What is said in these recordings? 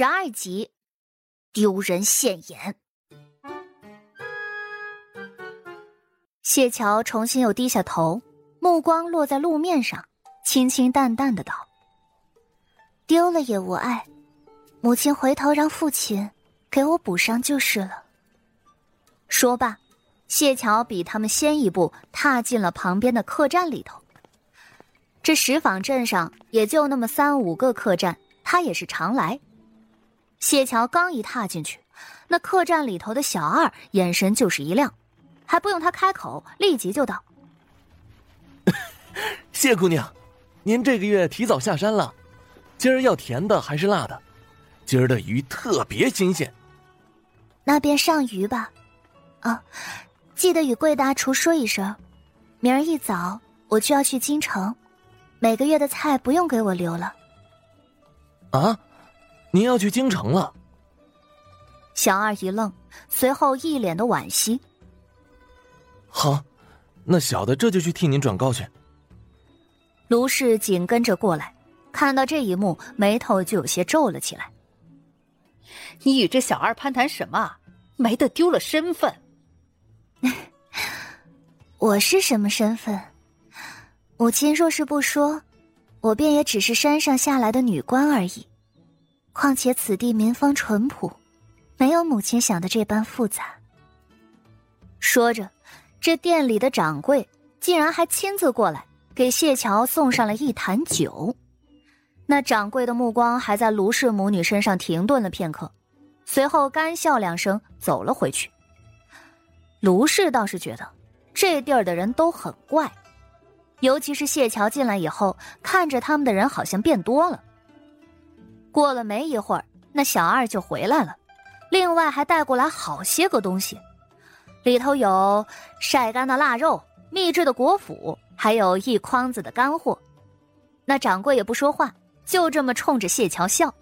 十二集，丢人现眼。谢桥重新又低下头，目光落在路面上，清清淡淡的道：“丢了也无碍，母亲回头让父亲给我补上就是了。”说罢，谢桥比他们先一步踏进了旁边的客栈里头。这石坊镇上也就那么三五个客栈，他也是常来。谢桥刚一踏进去，那客栈里头的小二眼神就是一亮，还不用他开口，立即就道：“谢姑娘，您这个月提早下山了，今儿要甜的还是辣的？今儿的鱼特别新鲜。那便上鱼吧。啊，记得与贵大厨说一声，明儿一早我就要去京城，每个月的菜不用给我留了。”啊。您要去京城了？小二一愣，随后一脸的惋惜。好，那小的这就去替您转告去。卢氏紧跟着过来，看到这一幕，眉头就有些皱了起来。你与这小二攀谈什么？没得丢了身份。我是什么身份？母亲若是不说，我便也只是山上下来的女官而已。况且此地民风淳朴，没有母亲想的这般复杂。说着，这店里的掌柜竟然还亲自过来给谢桥送上了一坛酒。那掌柜的目光还在卢氏母女身上停顿了片刻，随后干笑两声走了回去。卢氏倒是觉得这地儿的人都很怪，尤其是谢桥进来以后，看着他们的人好像变多了。过了没一会儿，那小二就回来了，另外还带过来好些个东西，里头有晒干的腊肉、秘制的果脯，还有一筐子的干货。那掌柜也不说话，就这么冲着谢桥笑。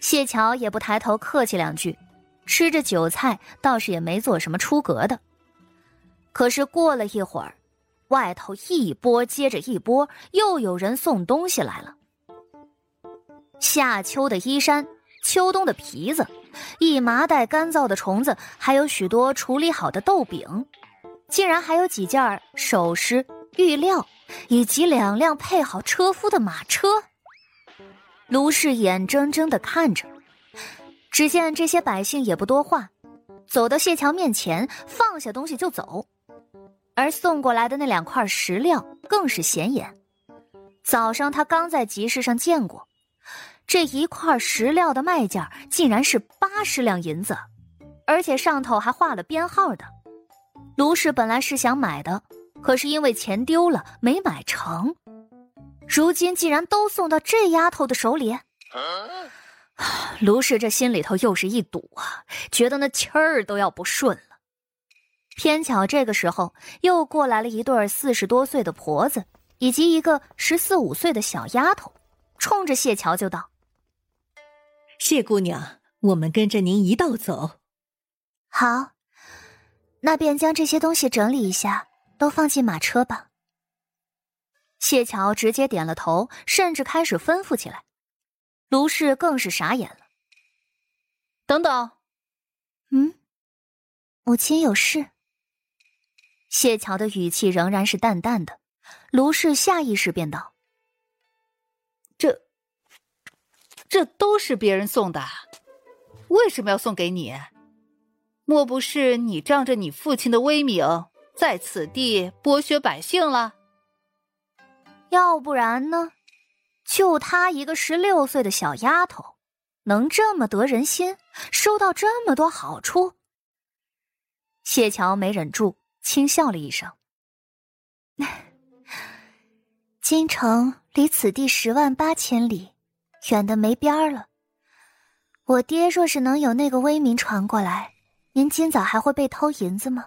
谢桥也不抬头客气两句，吃着酒菜，倒是也没做什么出格的。可是过了一会儿，外头一波接着一波，又有人送东西来了。夏秋的衣衫，秋冬的皮子，一麻袋干燥的虫子，还有许多处理好的豆饼，竟然还有几件首饰、玉料，以及两辆配好车夫的马车。卢氏眼睁睁的看着，只见这些百姓也不多话，走到谢桥面前，放下东西就走，而送过来的那两块石料更是显眼，早上他刚在集市上见过。这一块石料的卖价竟然是八十两银子，而且上头还画了编号的。卢氏本来是想买的，可是因为钱丢了没买成，如今竟然都送到这丫头的手里。卢氏这心里头又是一堵啊，觉得那气儿都要不顺了。偏巧这个时候又过来了一对四十多岁的婆子，以及一个十四五岁的小丫头，冲着谢桥就道。谢姑娘，我们跟着您一道走。好，那便将这些东西整理一下，都放进马车吧。谢桥直接点了头，甚至开始吩咐起来。卢氏更是傻眼了。等等，嗯，母亲有事。谢桥的语气仍然是淡淡的，卢氏下意识便道。这都是别人送的，为什么要送给你？莫不是你仗着你父亲的威名，在此地剥削百姓了？要不然呢？就她一个十六岁的小丫头，能这么得人心，收到这么多好处？谢桥没忍住，轻笑了一声。京城离此地十万八千里。远的没边儿了。我爹若是能有那个威名传过来，您今早还会被偷银子吗？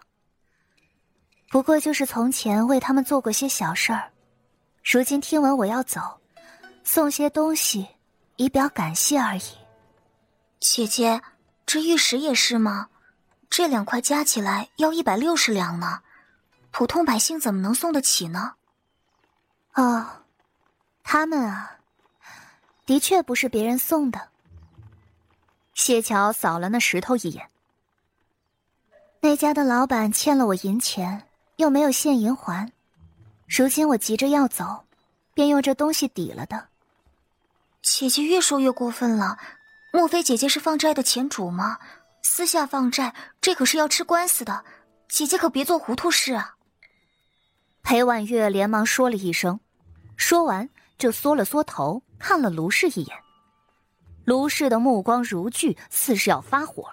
不过就是从前为他们做过些小事儿，如今听闻我要走，送些东西以表感谢而已。姐姐，这玉石也是吗？这两块加起来要一百六十两呢，普通百姓怎么能送得起呢？哦，他们啊。的确不是别人送的，谢桥扫了那石头一眼。那家的老板欠了我银钱，又没有现银还，如今我急着要走，便用这东西抵了的。姐姐越说越过分了，莫非姐姐是放债的前主吗？私下放债，这可是要吃官司的，姐姐可别做糊涂事啊！裴婉月连忙说了一声，说完就缩了缩头，看了卢氏一眼。卢氏的目光如炬，似是要发火。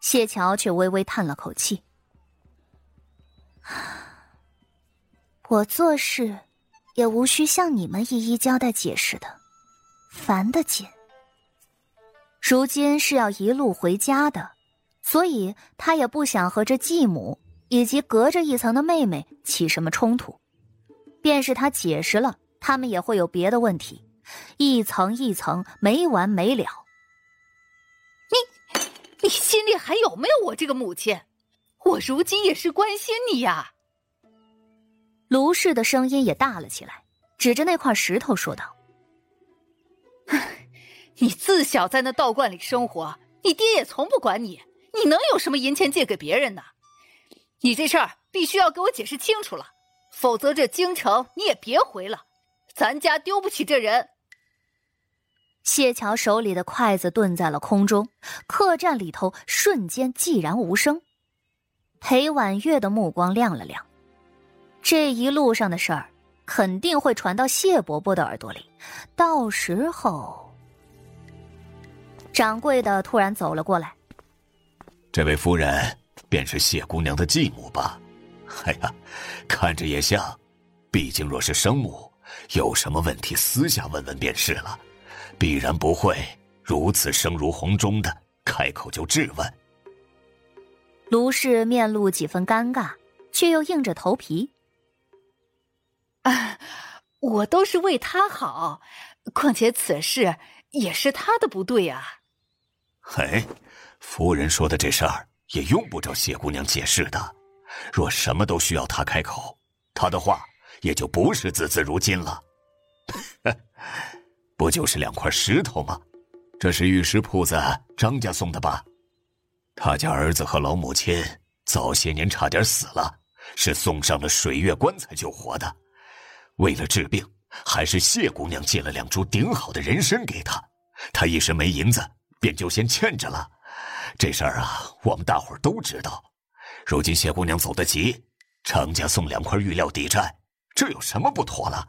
谢桥却微微叹了口气：“我做事也无需向你们一一交代解释的，烦得紧。如今是要一路回家的，所以他也不想和这继母。”以及隔着一层的妹妹起什么冲突？便是他解释了，他们也会有别的问题，一层一层没完没了。你，你心里还有没有我这个母亲？我如今也是关心你呀。卢氏的声音也大了起来，指着那块石头说道：“你自小在那道观里生活，你爹也从不管你，你能有什么银钱借给别人呢？”你这事儿必须要给我解释清楚了，否则这京城你也别回了，咱家丢不起这人。谢桥手里的筷子顿在了空中，客栈里头瞬间寂然无声。裴婉月的目光亮了亮，这一路上的事儿肯定会传到谢伯伯的耳朵里，到时候，掌柜的突然走了过来，这位夫人。便是谢姑娘的继母吧？哎呀，看着也像。毕竟若是生母，有什么问题私下问问便是了，必然不会如此声如洪钟的开口就质问。卢氏面露几分尴尬，却又硬着头皮：“啊，我都是为他好，况且此事也是他的不对啊。”嘿，夫人说的这事儿。也用不着谢姑娘解释的，若什么都需要他开口，他的话也就不是字字如金了。不就是两块石头吗？这是玉石铺子张家送的吧？他家儿子和老母亲早些年差点死了，是送上了水月棺材救活的。为了治病，还是谢姑娘借了两株顶好的人参给他，他一时没银子，便就先欠着了。这事儿啊，我们大伙儿都知道。如今谢姑娘走得急，张家送两块玉料抵债，这有什么不妥了？